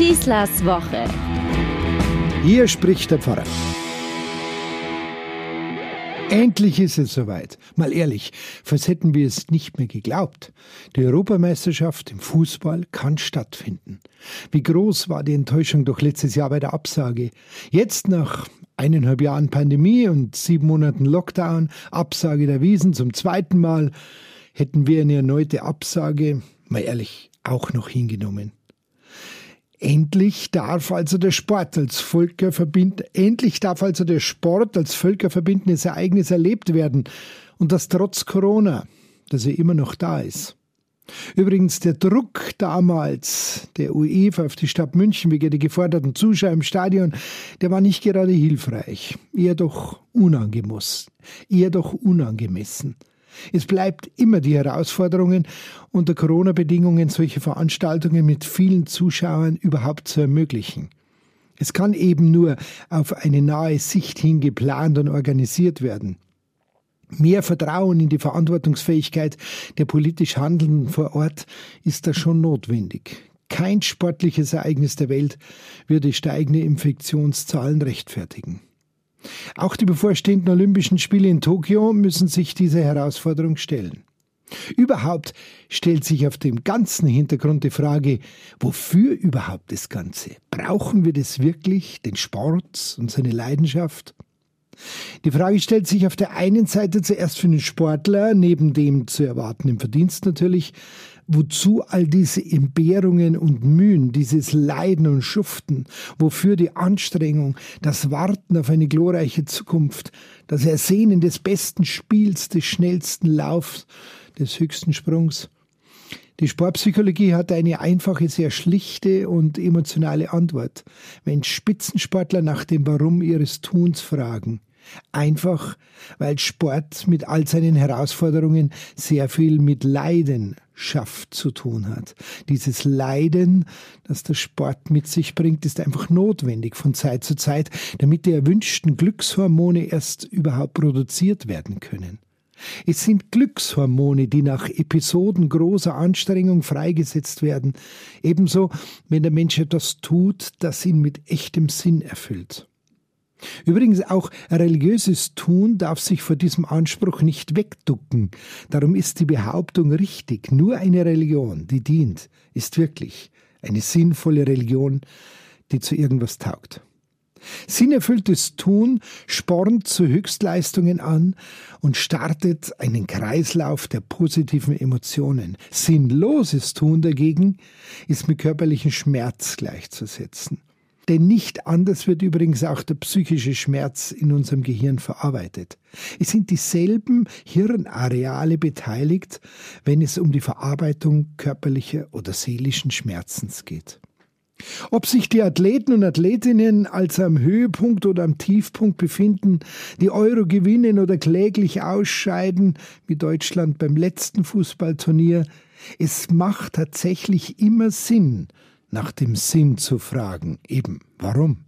Schießlers Woche. Hier spricht der Pfarrer. Endlich ist es soweit. Mal ehrlich, was hätten wir es nicht mehr geglaubt. Die Europameisterschaft im Fußball kann stattfinden. Wie groß war die Enttäuschung doch letztes Jahr bei der Absage. Jetzt nach eineinhalb Jahren Pandemie und sieben Monaten Lockdown, Absage der Wiesen zum zweiten Mal, hätten wir eine erneute Absage, mal ehrlich, auch noch hingenommen. Endlich darf also der Sport als Völkerverbind endlich darf also der Sport als völkerverbindendes Ereignis erlebt werden und das trotz Corona, dass er immer noch da ist. Übrigens der Druck damals der UEFA auf die Stadt München wegen der geforderten Zuschauer im Stadion, der war nicht gerade hilfreich, eher doch unangemessen, eher doch unangemessen. Es bleibt immer die Herausforderungen, unter Corona-Bedingungen solche Veranstaltungen mit vielen Zuschauern überhaupt zu ermöglichen. Es kann eben nur auf eine nahe Sicht hin geplant und organisiert werden. Mehr Vertrauen in die Verantwortungsfähigkeit der politisch Handelnden vor Ort ist da schon notwendig. Kein sportliches Ereignis der Welt würde steigende Infektionszahlen rechtfertigen. Auch die bevorstehenden Olympischen Spiele in Tokio müssen sich dieser Herausforderung stellen. Überhaupt stellt sich auf dem ganzen Hintergrund die Frage, wofür überhaupt das Ganze? Brauchen wir das wirklich, den Sport und seine Leidenschaft? Die Frage stellt sich auf der einen Seite zuerst für den Sportler, neben dem zu erwartenden Verdienst natürlich, wozu all diese Entbehrungen und Mühen, dieses Leiden und Schuften, wofür die Anstrengung, das Warten auf eine glorreiche Zukunft, das Ersehnen des besten Spiels, des schnellsten Laufs, des höchsten Sprungs. Die Sportpsychologie hat eine einfache, sehr schlichte und emotionale Antwort. Wenn Spitzensportler nach dem Warum ihres Tuns fragen, Einfach, weil Sport mit all seinen Herausforderungen sehr viel mit Leidenschaft zu tun hat. Dieses Leiden, das der Sport mit sich bringt, ist einfach notwendig von Zeit zu Zeit, damit die erwünschten Glückshormone erst überhaupt produziert werden können. Es sind Glückshormone, die nach Episoden großer Anstrengung freigesetzt werden, ebenso wenn der Mensch etwas tut, das ihn mit echtem Sinn erfüllt. Übrigens auch religiöses Tun darf sich vor diesem Anspruch nicht wegducken. Darum ist die Behauptung richtig. Nur eine Religion, die dient, ist wirklich eine sinnvolle Religion, die zu irgendwas taugt. Sinnerfülltes Tun spornt zu Höchstleistungen an und startet einen Kreislauf der positiven Emotionen. Sinnloses Tun dagegen ist mit körperlichem Schmerz gleichzusetzen. Denn nicht anders wird übrigens auch der psychische Schmerz in unserem Gehirn verarbeitet. Es sind dieselben Hirnareale beteiligt, wenn es um die Verarbeitung körperlicher oder seelischen Schmerzens geht. Ob sich die Athleten und Athletinnen als am Höhepunkt oder am Tiefpunkt befinden, die Euro gewinnen oder kläglich ausscheiden, wie Deutschland beim letzten Fußballturnier, es macht tatsächlich immer Sinn, nach dem Sinn zu fragen, eben warum.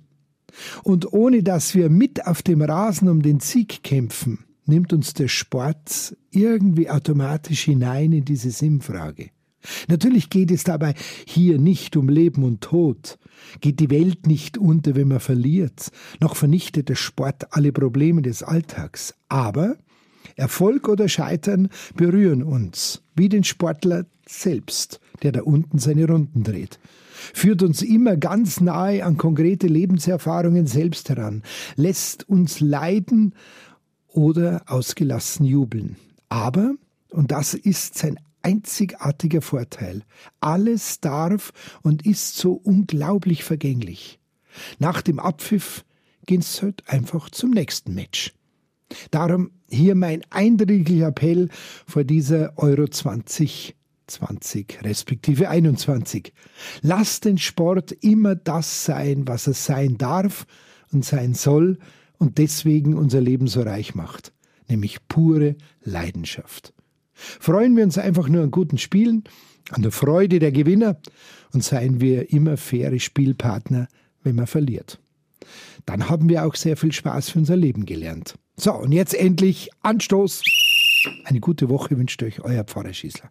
Und ohne dass wir mit auf dem Rasen um den Sieg kämpfen, nimmt uns der Sport irgendwie automatisch hinein in diese Sinnfrage. Natürlich geht es dabei hier nicht um Leben und Tod, geht die Welt nicht unter, wenn man verliert, noch vernichtet der Sport alle Probleme des Alltags, aber Erfolg oder Scheitern berühren uns, wie den Sportler selbst, der da unten seine Runden dreht führt uns immer ganz nahe an konkrete Lebenserfahrungen selbst heran, lässt uns leiden oder ausgelassen jubeln. Aber, und das ist sein einzigartiger Vorteil, alles darf und ist so unglaublich vergänglich. Nach dem Abpfiff geht's halt einfach zum nächsten Match. Darum hier mein eindringlicher Appell vor dieser Euro 20 20 respektive 21. Lass den Sport immer das sein, was er sein darf und sein soll und deswegen unser Leben so reich macht, nämlich pure Leidenschaft. Freuen wir uns einfach nur an guten Spielen, an der Freude der Gewinner und seien wir immer faire Spielpartner, wenn man verliert. Dann haben wir auch sehr viel Spaß für unser Leben gelernt. So, und jetzt endlich Anstoß. Eine gute Woche wünscht euch euer Pfarrer Schießler.